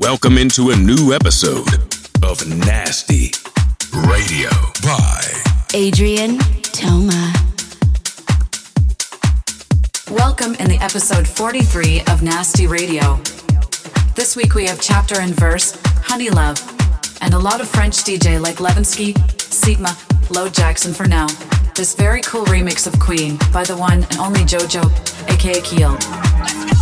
Welcome into a new episode of Nasty Radio by Adrien Toma. Welcome in the episode 43 of Nasty Radio. This week we have chapter and verse, Honey Love, and a lot of French DJ like Levinsky, Sigma, Low Jackson for now. This very cool remix of Queen by the one and only JoJo, aka Keel.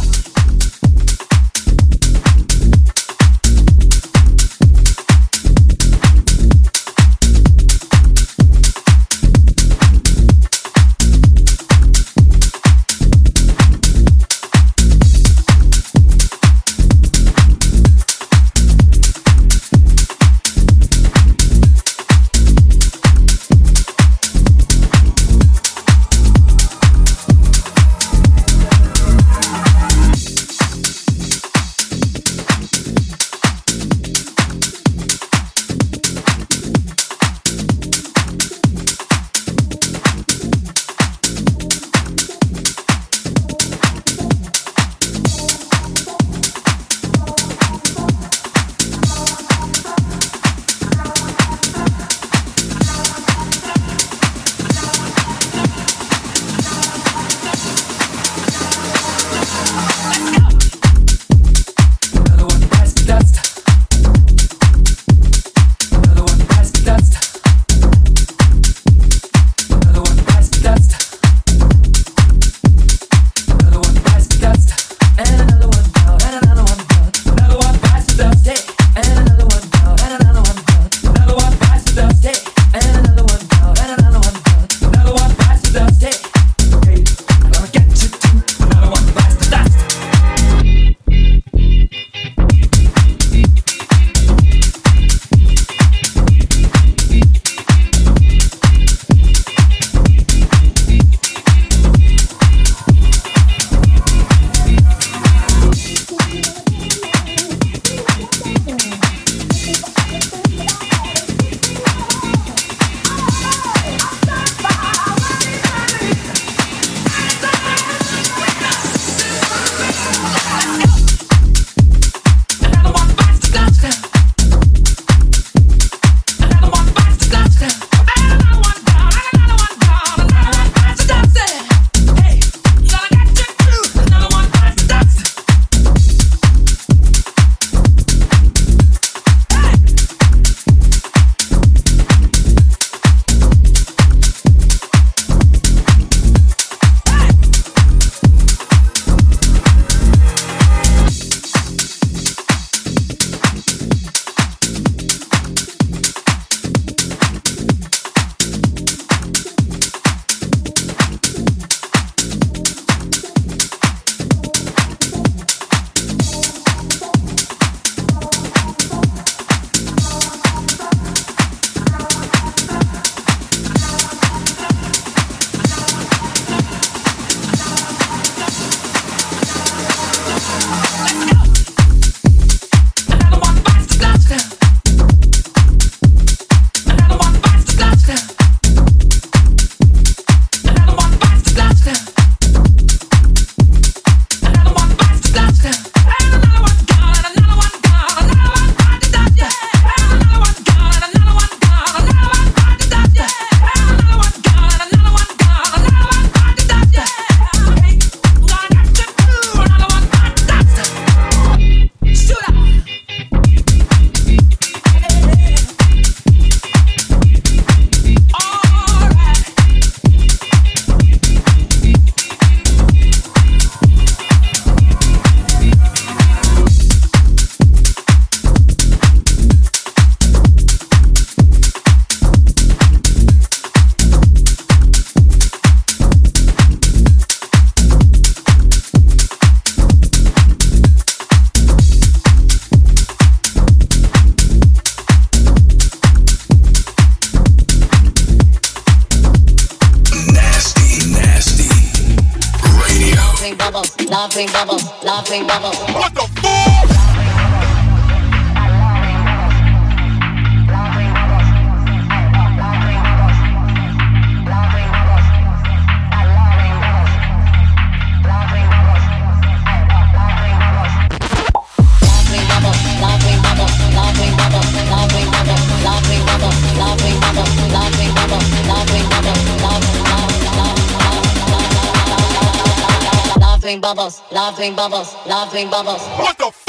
bubbles, love green bubbles. What the fuck?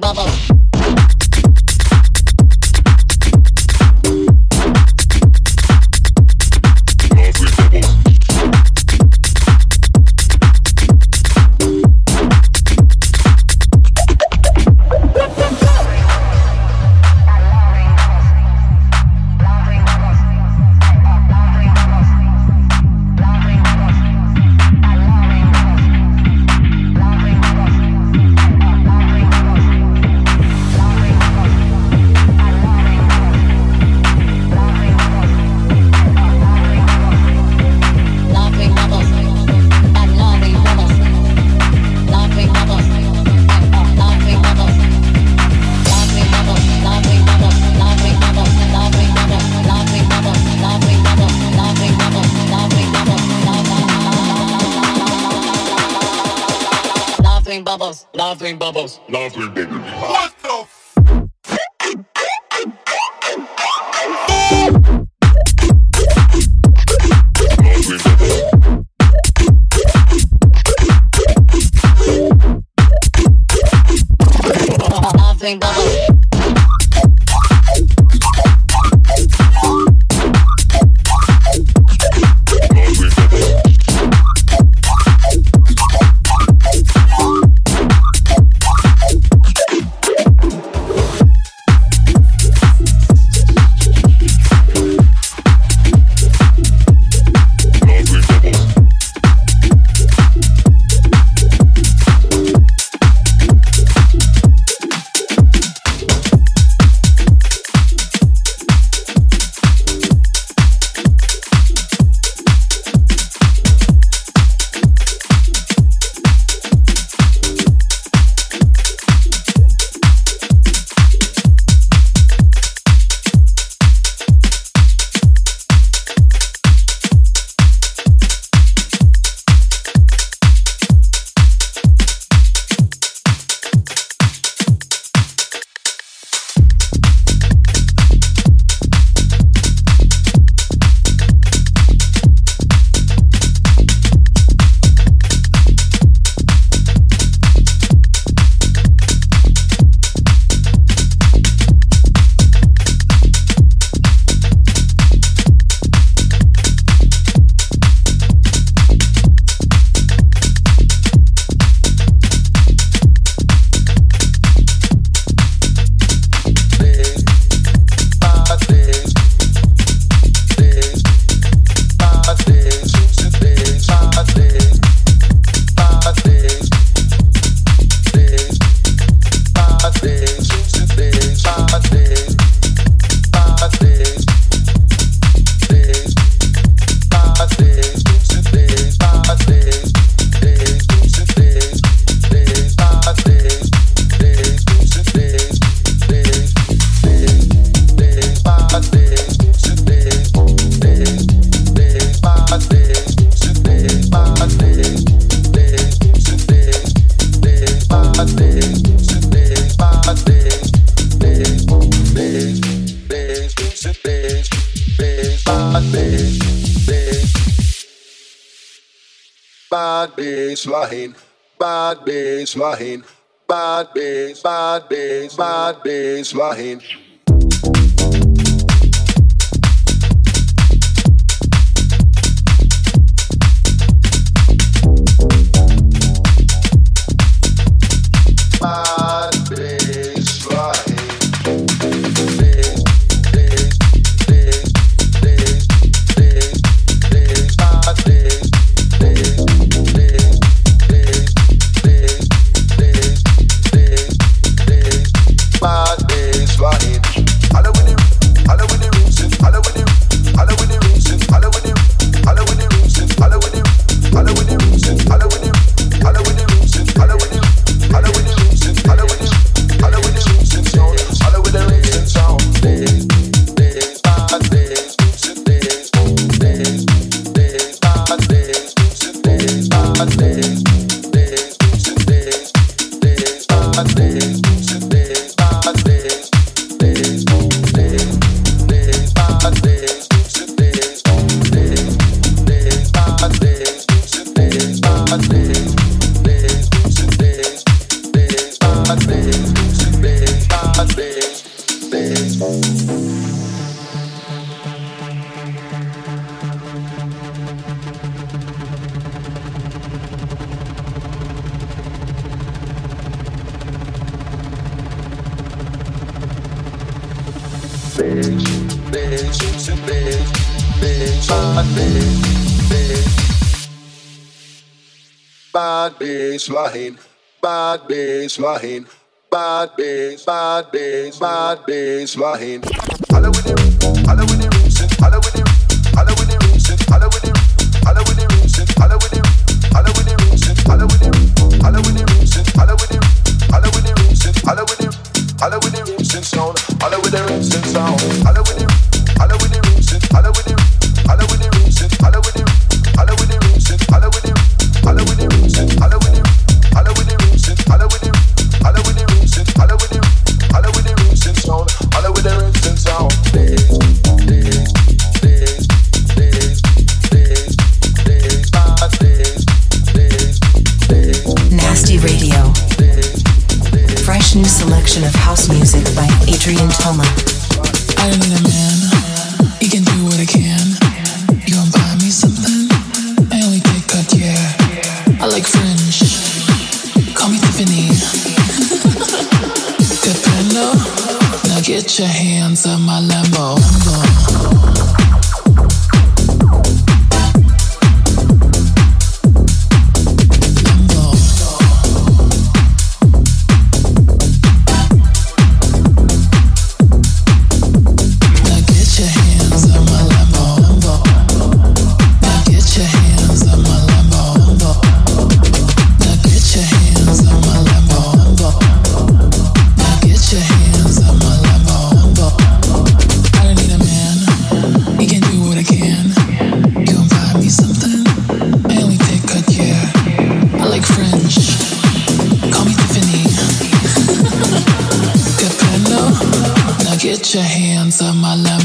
Bubbles. bad bass bad line, bad bass line, bad bass, bad bass, bad bass line. bitch, bitch, it's a bitch, bitch, bad bitch, bitch. Bad bitch lying, bad bitch lying, bad bitch, bad bitch, bad bitch lying. Holla with the, holla with the roots, holla with the distant sound. your hands on my love.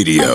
Radio.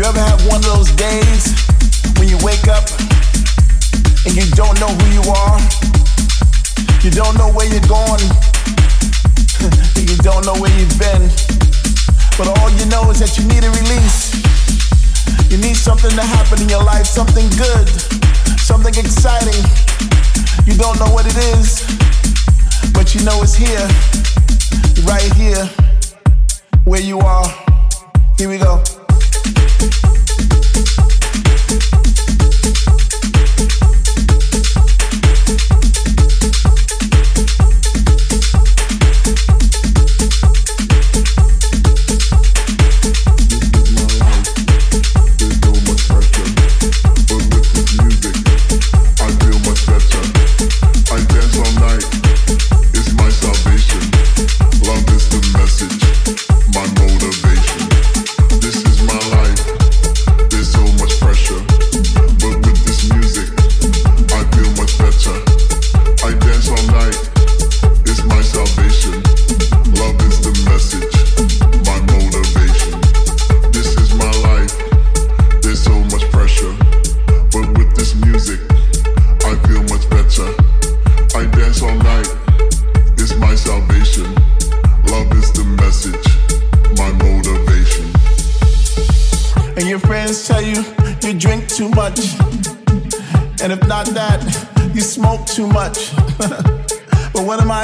You ever have one of those days when you wake up and you don't know who you are? You don't know where you're going. you don't know where you've been. But all you know is that you need a release. You need something to happen in your life, something good, something exciting. You don't know what it is, but you know it's here, right here, where you are. Here we go. Thank you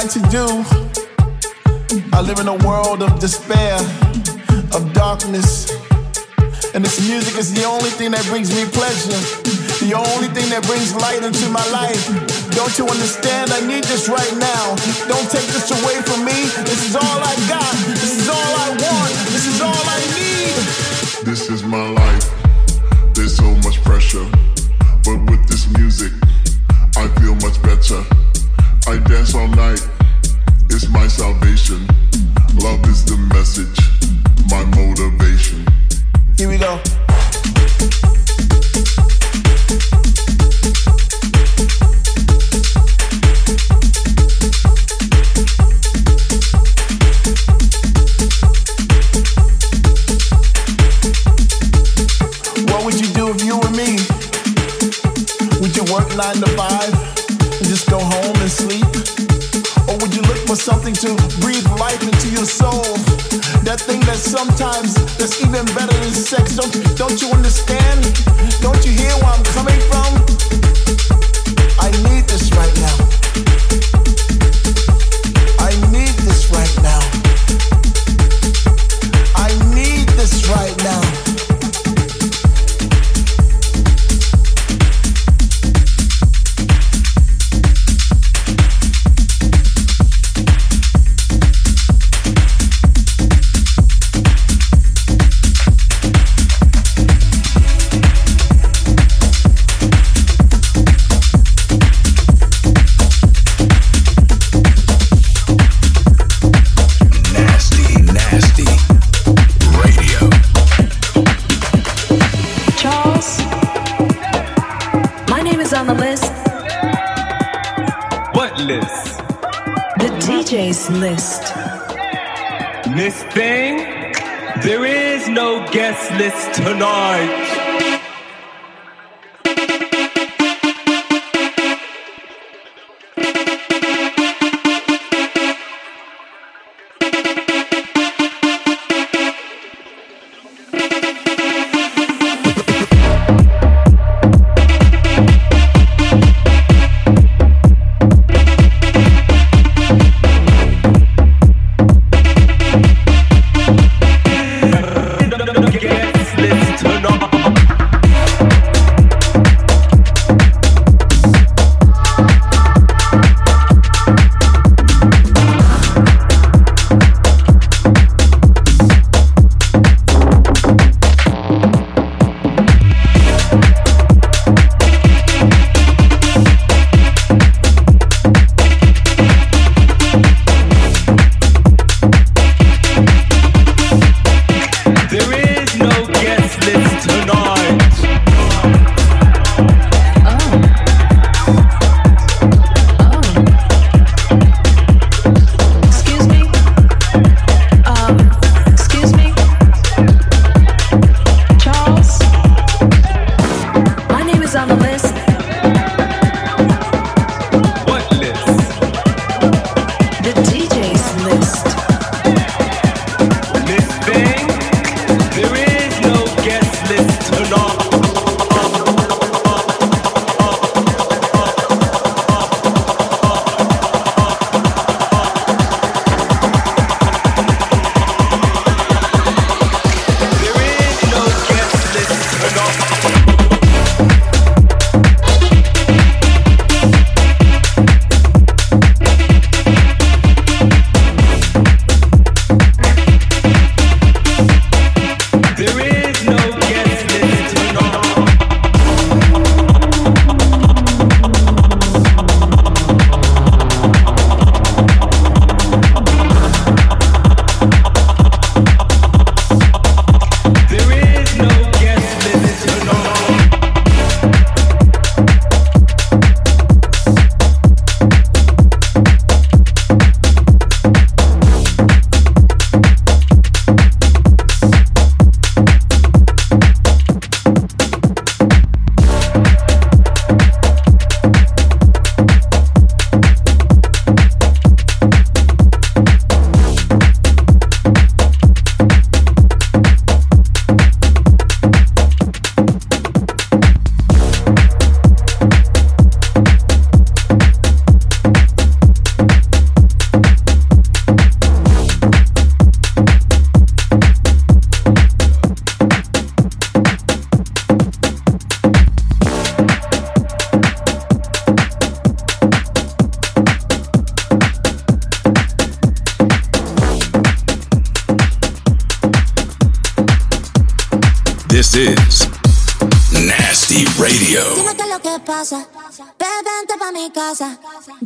to do? I live in a world of despair, of darkness. And this music is the only thing that brings me pleasure, the only thing that brings light into my life. Don't you understand? I need this right now. Don't take this away from me. This is all I got. This is all I want. This is all I need. This is my life. There's so much pressure, but with this music, I feel much better. I dance all night. My salvation. Love is the message, my motivation. Here we go. What would you do if you were me? Would you work nine to five for something to breathe life into your soul? That thing that sometimes that's even better than sex. Don't don't you understand? Don't you hear where I'm coming from? I need this right now. I need this right now. I need this right on the list, What list? the DJ's list. Miss Thing? There is no guest list tonight. Guest list tonight.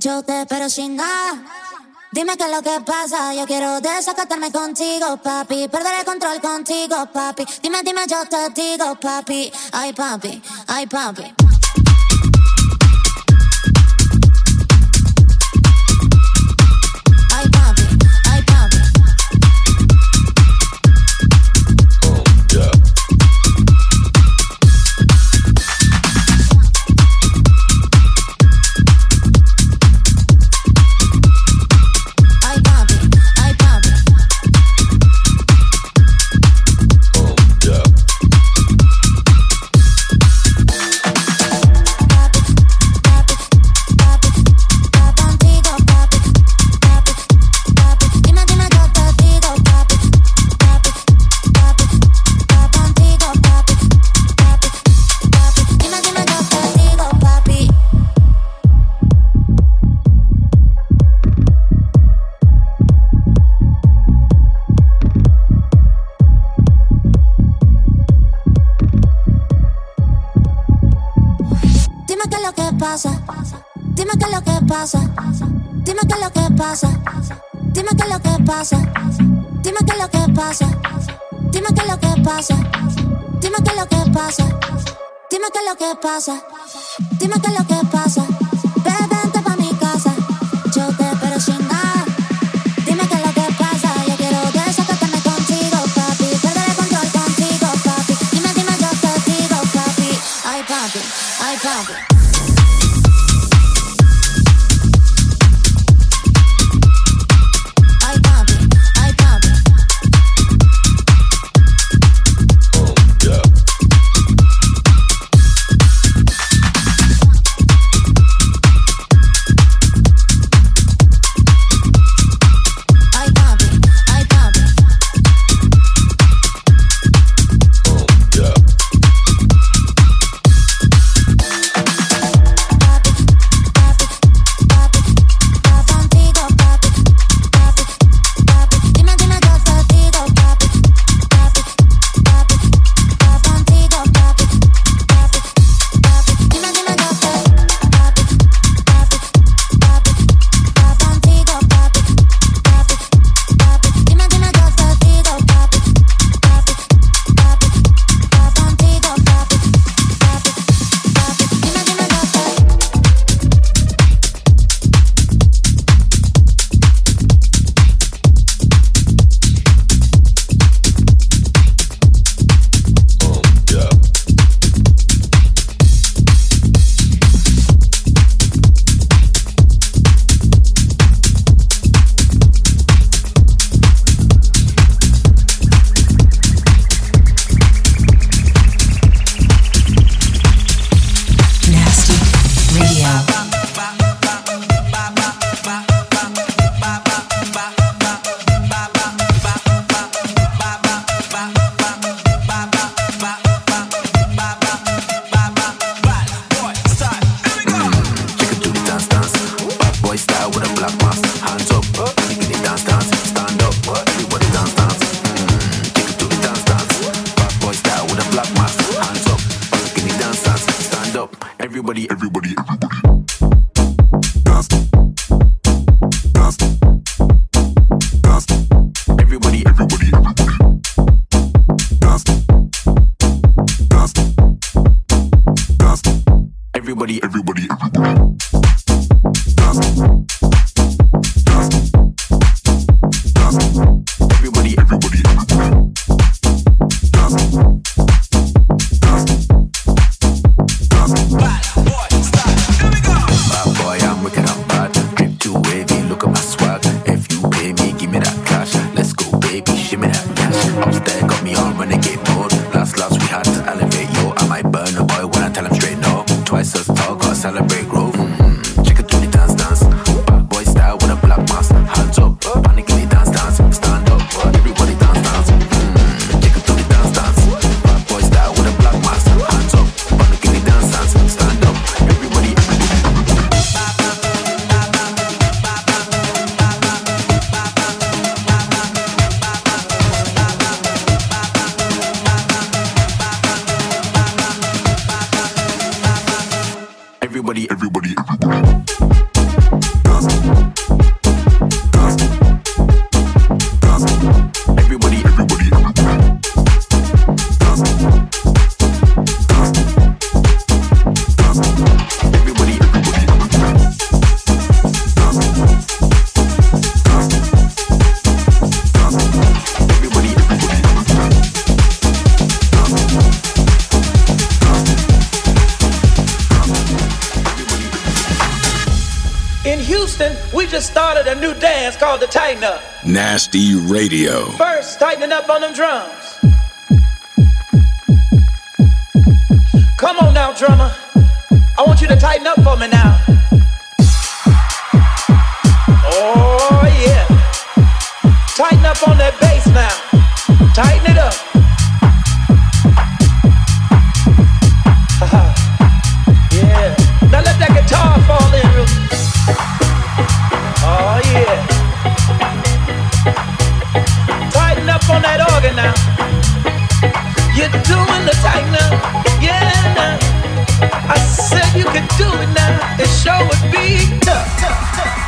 Yo te espero sin nada. Dime qué es lo que pasa. Yo quiero desacatarme contigo, papi. Perder el control contigo, papi. Dime, dime, yo te digo, papi. Ay, papi, ay, papi. pasa. everybody, everybody. In Houston, we just started a new dance called the Tighten Up. Nasty Radio. First, tightening up on them drums. Come on now, drummer. I want you to tighten up for me now. Oh, yeah. Tighten up on that bass now. Organ now. You're doing the tighten up. Yeah, now. I said you could do it now. It sure would be tough. Sure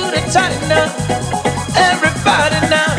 Let's the up. Everybody now,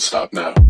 stop now.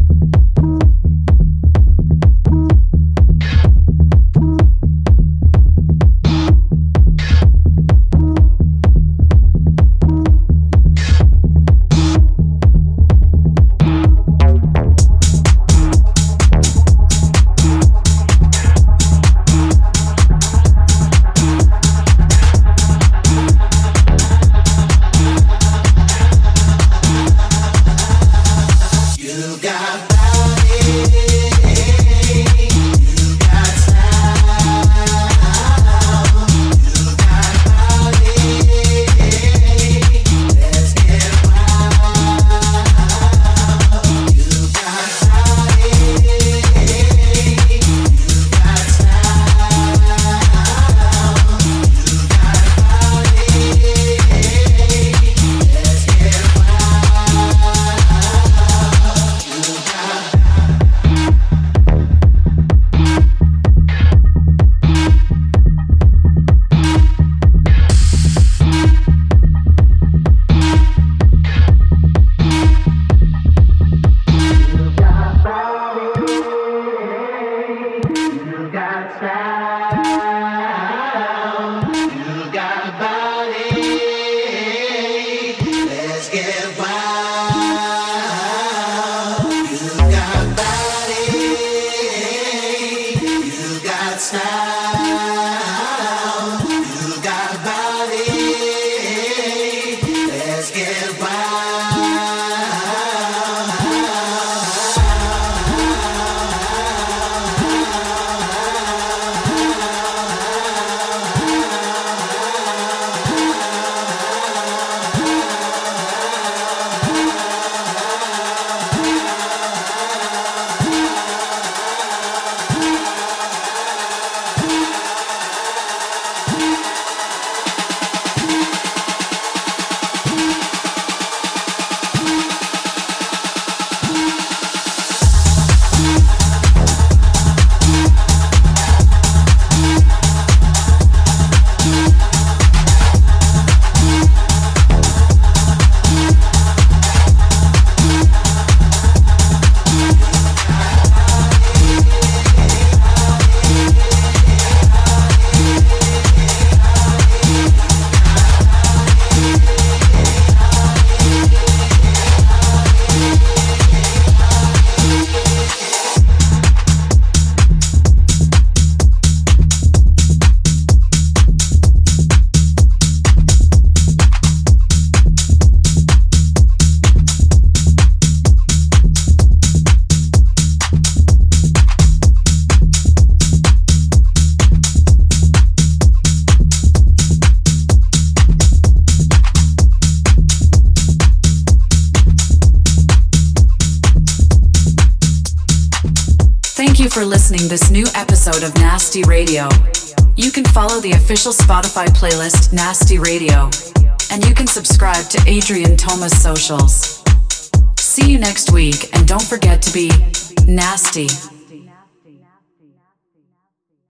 Nasty Radio. You can follow the official Spotify playlist Nasty Radio, and you can subscribe to Adrien Toma's socials. See you next week, and don't forget to be nasty.